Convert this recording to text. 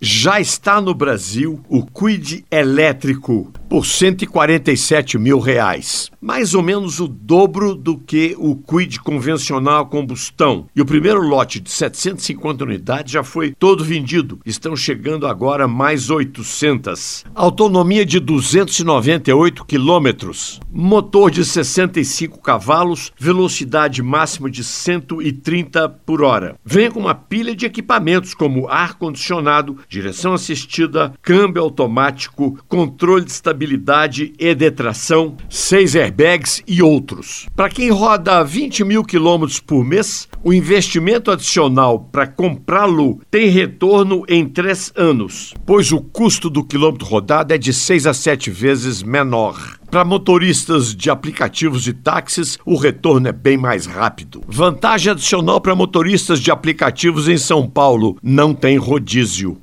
Já está no Brasil o Quid elétrico por 147 mil reais, mais ou menos o dobro do que o Quid convencional combustão. E o primeiro lote de 750 unidades já foi todo vendido. Estão chegando agora mais 800. Autonomia de 298 quilômetros, motor de 65 cavalos, velocidade máxima de 130 por hora. Vem com uma pilha de equipamentos como ar condicionado, direção assistida, câmbio automático, controle de estabilidade estabilidade e detração, seis airbags e outros. Para quem roda 20 mil quilômetros por mês, o investimento adicional para comprá-lo tem retorno em três anos, pois o custo do quilômetro rodado é de seis a sete vezes menor. Para motoristas de aplicativos de táxis, o retorno é bem mais rápido. Vantagem adicional para motoristas de aplicativos em São Paulo: não tem rodízio.